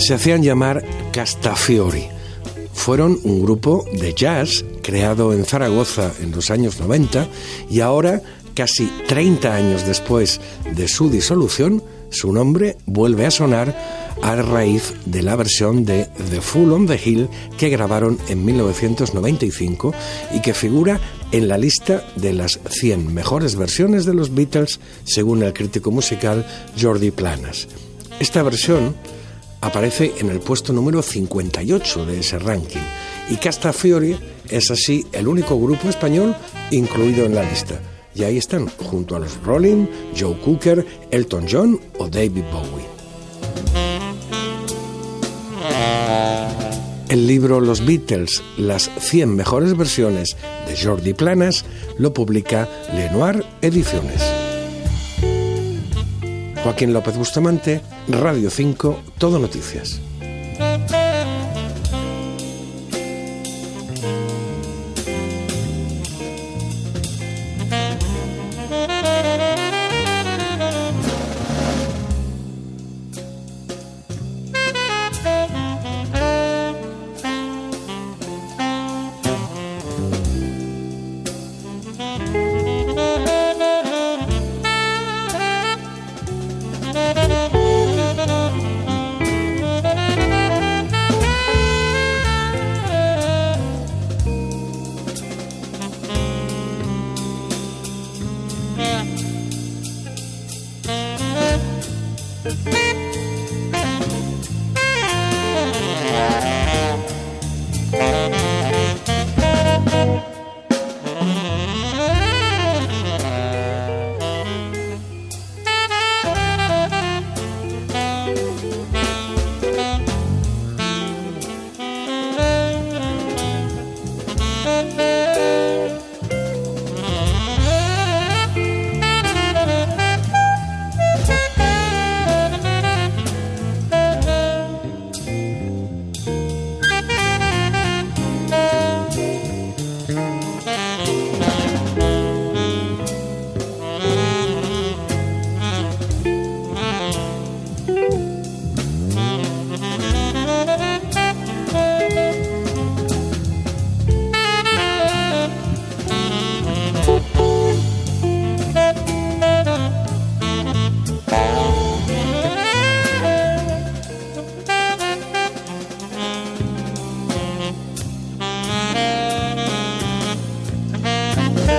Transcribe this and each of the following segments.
Se hacían llamar Castafiori. Fueron un grupo de jazz creado en Zaragoza en los años 90 y ahora, casi 30 años después de su disolución, su nombre vuelve a sonar a raíz de la versión de The Fool on the Hill que grabaron en 1995 y que figura en la lista de las 100 mejores versiones de los Beatles según el crítico musical Jordi Planas. Esta versión aparece en el puesto número 58 de ese ranking y Castafiore es así el único grupo español incluido en la lista. Y ahí están, junto a los Rolling, Joe Cooker, Elton John o David Bowie. El libro Los Beatles, las 100 mejores versiones de Jordi Planas, lo publica Lenoir Ediciones. Joaquín López Bustamante, Radio 5, Todo Noticias.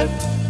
Bye.